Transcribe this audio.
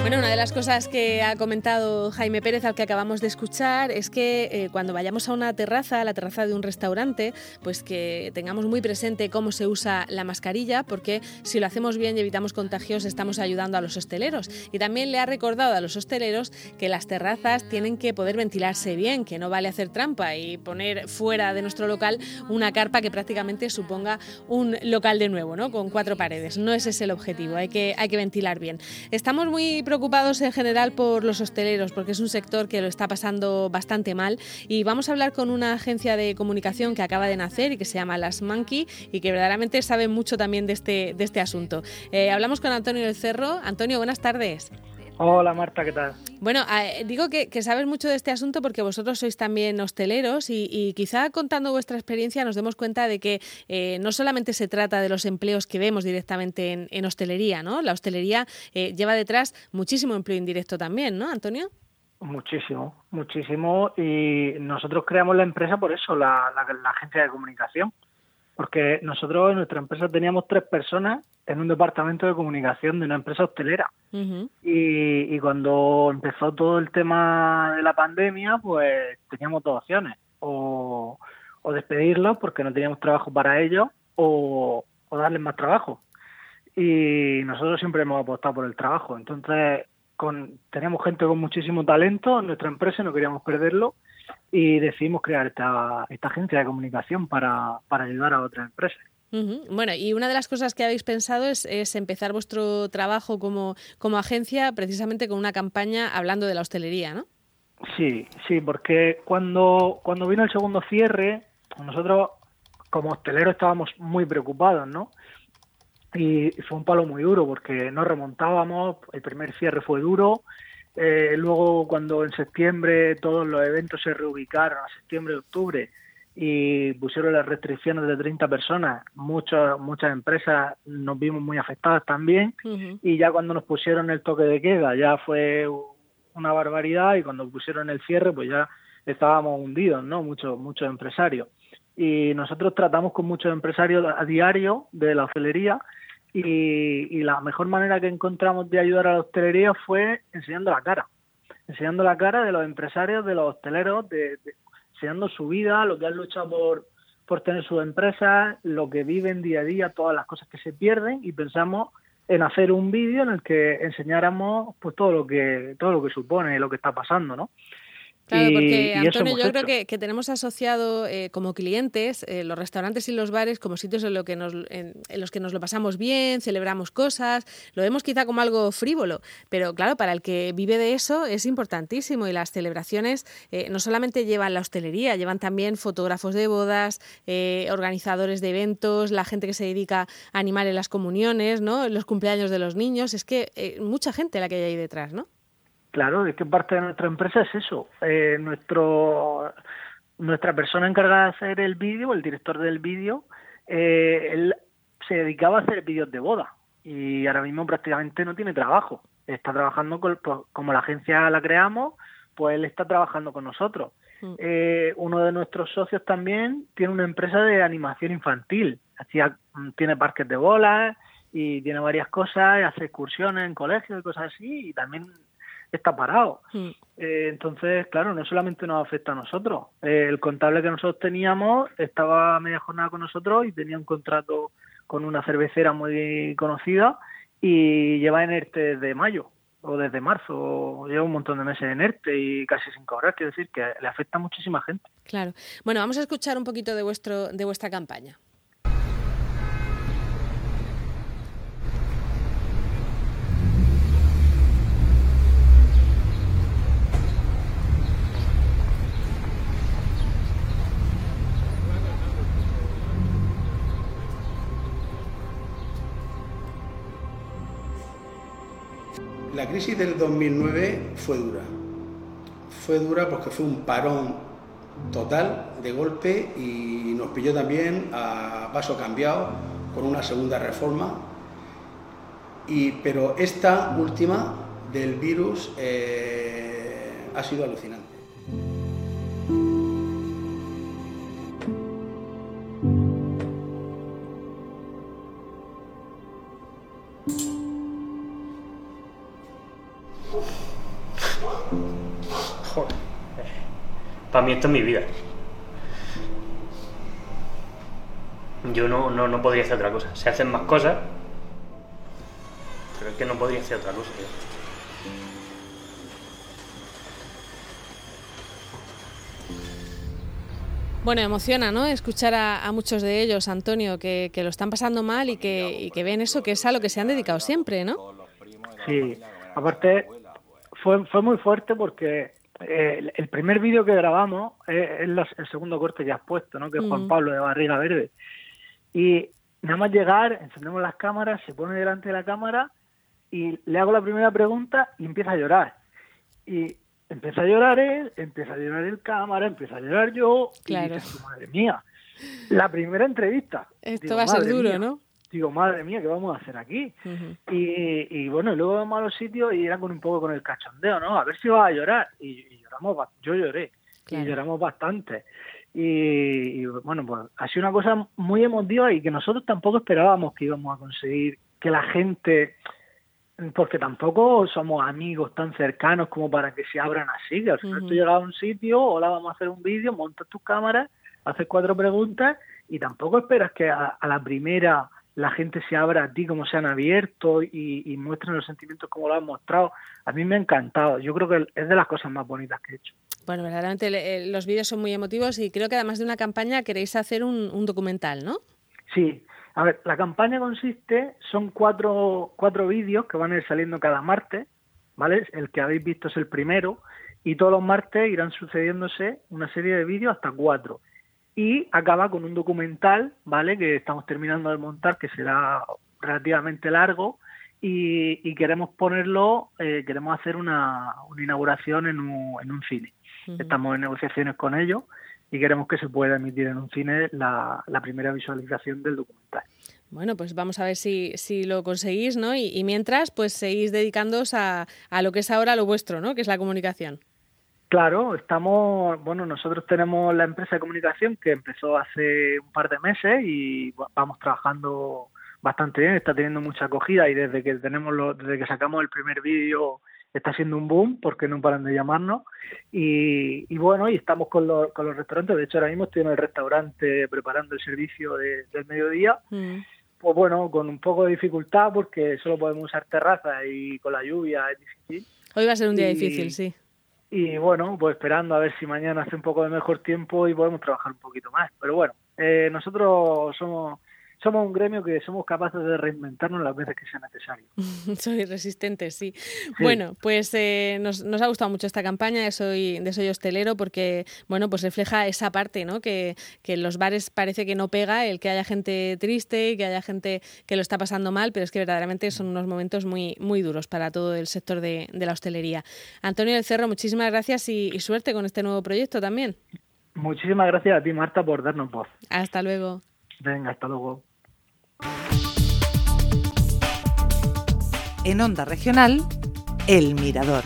Bueno, una de las cosas que ha comentado Jaime Pérez al que acabamos de escuchar es que eh, cuando vayamos a una terraza, a la terraza de un restaurante, pues que tengamos muy presente cómo se usa la mascarilla, porque si lo hacemos bien y evitamos contagios, estamos ayudando a los hosteleros. Y también le ha recordado a los hosteleros que las terrazas tienen que poder ventilarse bien, que no vale hacer trampa y poner fuera de nuestro local una carpa que prácticamente suponga un local de nuevo, ¿no? Con cuatro paredes. No ese es el objetivo, hay que, hay que ventilar bien. Estamos muy preocupados preocupados en general por los hosteleros, porque es un sector que lo está pasando bastante mal. Y vamos a hablar con una agencia de comunicación que acaba de nacer y que se llama Las Monkey y que verdaderamente sabe mucho también de este, de este asunto. Eh, hablamos con Antonio del Cerro. Antonio, buenas tardes. Hola Marta, ¿qué tal? Bueno, digo que, sabes mucho de este asunto porque vosotros sois también hosteleros y, quizá contando vuestra experiencia nos demos cuenta de que eh, no solamente se trata de los empleos que vemos directamente en, hostelería, ¿no? La hostelería eh, lleva detrás muchísimo empleo indirecto también, ¿no, Antonio? Muchísimo, muchísimo. Y nosotros creamos la empresa por eso, la agencia de comunicación porque nosotros en nuestra empresa teníamos tres personas en un departamento de comunicación de una empresa hostelera. y, cuando empezó todo el tema de la pandemia, pues teníamos dos opciones, o, despedirlos porque no teníamos trabajo para ellos, o, darles más trabajo. Y nosotros siempre hemos apostado por el trabajo. Entonces, con, teníamos gente con muchísimo talento en nuestra empresa y no queríamos perderlo y decidimos crear esta, esta agencia de comunicación para, para ayudar a otras empresas. Bueno, y una de las cosas que habéis pensado es, es, empezar vuestro trabajo como, como agencia precisamente con una campaña hablando de la hostelería, ¿no? Sí, sí, porque cuando, cuando vino el segundo cierre, nosotros como hosteleros estábamos muy preocupados, ¿no? Y fue un palo muy duro porque no remontábamos, el primer cierre fue duro, eh, luego, cuando en septiembre todos los eventos se reubicaron a septiembre y octubre y pusieron las restricciones de 30 personas, muchas muchas empresas nos vimos muy afectadas también. Y ya cuando nos pusieron el toque de queda, ya fue una barbaridad. Y cuando pusieron el cierre, pues ya estábamos hundidos, ¿no? Muchos, muchos empresarios. Y nosotros tratamos con muchos empresarios a diario de la hostelería y, la mejor manera que encontramos de ayudar a la hostelería fue enseñando la cara, enseñando la cara de los empresarios, de los hosteleros, de, enseñando su vida, lo que han luchado por, por tener su empresa, lo que viven día a día, todas las cosas que se pierden y pensamos en hacer un vídeo en el que enseñáramos pues todo lo que todo lo que supone lo que está pasando, ¿no? Claro, porque Antonio, yo creo que, tenemos asociado eh, como clientes eh, los restaurantes y los bares como sitios en, lo que nos, en, los que nos lo pasamos bien, celebramos cosas, lo vemos quizá como algo frívolo, pero claro, para el que vive de eso es importantísimo y las celebraciones eh, no solamente llevan la hostelería, llevan también fotógrafos de bodas, organizadores de eventos, la gente que se dedica a animar en las comuniones, ¿no? los cumpleaños de los niños, es que mucha gente la que hay ahí detrás, ¿no? Claro, es que parte de nuestra empresa es eso. Eh, nuestro nuestra persona encargada de hacer el vídeo, el director del vídeo, eh, él se dedicaba a hacer vídeos de boda y ahora mismo prácticamente no tiene trabajo. Está trabajando con, pues, como la agencia la creamos, pues él está trabajando con nosotros. Mm. Eh, uno de nuestros socios también tiene una empresa de animación infantil. Hacía, tiene parques de bolas y tiene varias cosas, hace excursiones en colegios y cosas así, y también está parado. Hmm. Eh, entonces, claro, no solamente nos afecta a nosotros. Eh, el contable que nosotros teníamos estaba a media jornada con nosotros y tenía un contrato con una cervecera muy conocida y lleva en ERTE desde mayo o desde marzo, lleva un montón de meses en ERTE y casi sin cobrar, quiero decir que le afecta a muchísima gente. Claro. Bueno, vamos a escuchar un poquito de vuestro de vuestra campaña. La crisis del 2009 fue dura. Fue dura porque fue un parón total de golpe y nos pilló también a paso cambiado con una segunda reforma. Y, pero esta última del virus eh, ha sido alucinante. Para mí esto es mi vida. Yo no, no, no podría hacer otra cosa. Se hacen más cosas, pero es que no podría hacer otra cosa. Bueno, emociona, ¿no? Escuchar a, muchos de ellos, Antonio, que, lo están pasando mal y que, ven eso, que es a lo que se han dedicado siempre, ¿no? Sí, aparte fue, fue muy fuerte porque eh, el primer vídeo que grabamos es, el segundo corte que has puesto, ¿no? Que es Juan mm. Pablo de Barriga Verde. Y nada más llegar, encendemos las cámaras, se pone delante de la cámara y le hago la primera pregunta y empieza a llorar. Y empieza a llorar él, empieza a llorar el cámara, empieza a llorar yo. Claro. Y madre mía, la primera entrevista. Esto va a ser duro, ¿no? Digo, madre mía, ¿qué vamos a hacer aquí? y, y, bueno, luego vamos a los sitios y era con un poco con el cachondeo, ¿no? A ver si va a llorar. Y, lloramos, yo lloré. Y lloramos bastante. Y, bueno, pues ha sido una cosa muy emotiva y que nosotros tampoco esperábamos que íbamos a conseguir que la gente, porque tampoco somos amigos tan cercanos como para que se abran así, que al final tú llegas a un sitio, hola, vamos a hacer un vídeo, montas tus cámaras, haces cuatro preguntas y tampoco esperas que a, la primera la gente se abra a ti como se han abierto y, y muestren los sentimientos como lo han mostrado. A mí me ha encantado. Yo creo que es de las cosas más bonitas que he hecho. Bueno, verdaderamente eh, los vídeos son muy emotivos y creo que además de una campaña queréis hacer un, documental, ¿no? Sí, a ver, la campaña consiste, son cuatro, cuatro vídeos que van a ir saliendo cada martes, ¿vale? El que habéis visto es el primero, y todos los martes irán sucediéndose una serie de vídeos hasta cuatro. Y acaba con un documental, ¿vale? Que estamos terminando de montar, que será relativamente largo, y, queremos ponerlo, eh, queremos hacer una, una inauguración en un, en un cine. Estamos en negociaciones con ellos y queremos que se pueda emitir en un cine la, primera visualización del documental. Bueno, pues vamos a ver si, si lo conseguís, ¿no? Y, mientras, pues seguís dedicándoos a, a, lo que es ahora lo vuestro, ¿no? Que es la comunicación. Claro, estamos, bueno, nosotros tenemos la empresa de comunicación que empezó hace un par de meses y vamos trabajando bastante bien, está teniendo mucha acogida y desde que tenemos lo, desde que sacamos el primer vídeo está siendo un boom porque no paran de llamarnos y, bueno y estamos con los, con los restaurantes de hecho ahora mismo estoy en el restaurante preparando el servicio del mediodía. Mm. pues bueno con un poco de dificultad porque solo podemos usar terraza y con la lluvia es difícil. Hoy va a ser un día difícil sí y bueno pues esperando a ver si mañana hace un poco de mejor tiempo y podemos trabajar un poquito más. Pero bueno eh, nosotros somos somos un gremio que somos capaces de reinventarnos las veces que sea necesario. Soy resistente, sí. Bueno, pues eh, nos, ha gustado mucho esta campaña de Soy, de Soy Hostelero porque, bueno, pues refleja esa parte, ¿no? Que, que en los bares parece que no pega el que haya gente triste, que haya gente que lo está pasando mal, pero es que verdaderamente son unos momentos muy, muy duros para todo el sector de, la hostelería. Antonio del Cerro, muchísimas gracias y, y suerte con este nuevo proyecto también. Muchísimas gracias a ti, Marta, por darnos voz. Hasta luego. Venga, hasta luego. En Onda Regional, El Mirador.